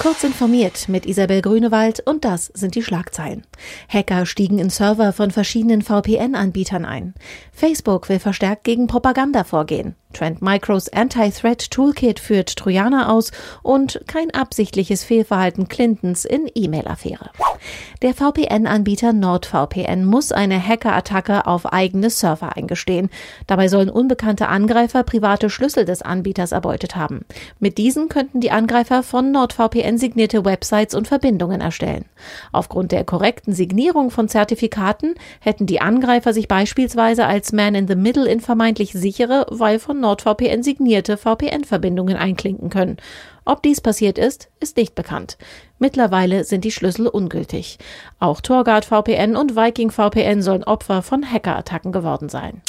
Kurz informiert mit Isabel Grünewald und das sind die Schlagzeilen. Hacker stiegen in Server von verschiedenen VPN-Anbietern ein. Facebook will verstärkt gegen Propaganda vorgehen. Trend Micros Anti-Threat Toolkit führt Trojaner aus und kein absichtliches Fehlverhalten Clintons in E-Mail-Affäre. Der VPN-Anbieter NordVPN muss eine Hackerattacke auf eigene Server eingestehen. Dabei sollen unbekannte Angreifer private Schlüssel des Anbieters erbeutet haben. Mit diesen könnten die Angreifer von NordVPN signierte Websites und Verbindungen erstellen. Aufgrund der korrekten Signierung von Zertifikaten hätten die Angreifer sich beispielsweise als Man in the Middle in vermeintlich sichere, weil von NordVPN signierte VPN-Verbindungen einklinken können. Ob dies passiert ist, ist nicht bekannt. Mittlerweile sind die Schlüssel ungültig. Auch Torguard VPN und Viking VPN sollen Opfer von Hackerattacken geworden sein.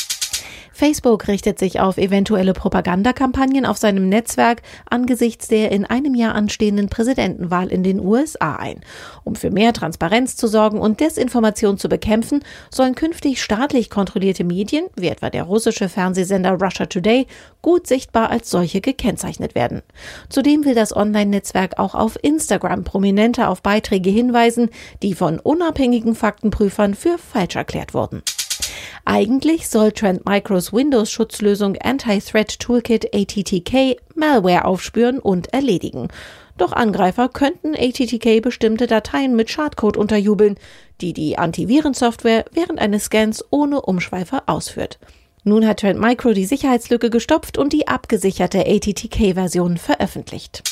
Facebook richtet sich auf eventuelle Propagandakampagnen auf seinem Netzwerk angesichts der in einem Jahr anstehenden Präsidentenwahl in den USA ein. Um für mehr Transparenz zu sorgen und Desinformation zu bekämpfen, sollen künftig staatlich kontrollierte Medien, wie etwa der russische Fernsehsender Russia Today, gut sichtbar als solche gekennzeichnet werden. Zudem will das Online-Netzwerk auch auf Instagram prominenter auf Beiträge hinweisen, die von unabhängigen Faktenprüfern für falsch erklärt wurden. Eigentlich soll Trend Micros Windows-Schutzlösung Anti-Threat Toolkit ATTK Malware aufspüren und erledigen. Doch Angreifer könnten ATTK bestimmte Dateien mit Schadcode unterjubeln, die die Antivirensoftware während eines Scans ohne Umschweife ausführt. Nun hat Trend Micro die Sicherheitslücke gestopft und die abgesicherte ATTK-Version veröffentlicht.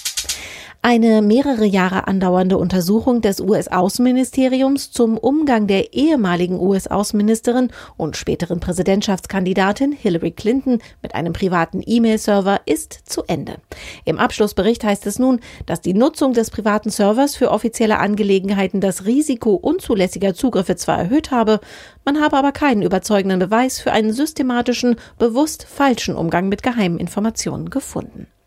Eine mehrere Jahre andauernde Untersuchung des US-Außenministeriums zum Umgang der ehemaligen US-Außenministerin und späteren Präsidentschaftskandidatin Hillary Clinton mit einem privaten E-Mail-Server ist zu Ende. Im Abschlussbericht heißt es nun, dass die Nutzung des privaten Servers für offizielle Angelegenheiten das Risiko unzulässiger Zugriffe zwar erhöht habe, man habe aber keinen überzeugenden Beweis für einen systematischen, bewusst falschen Umgang mit geheimen Informationen gefunden.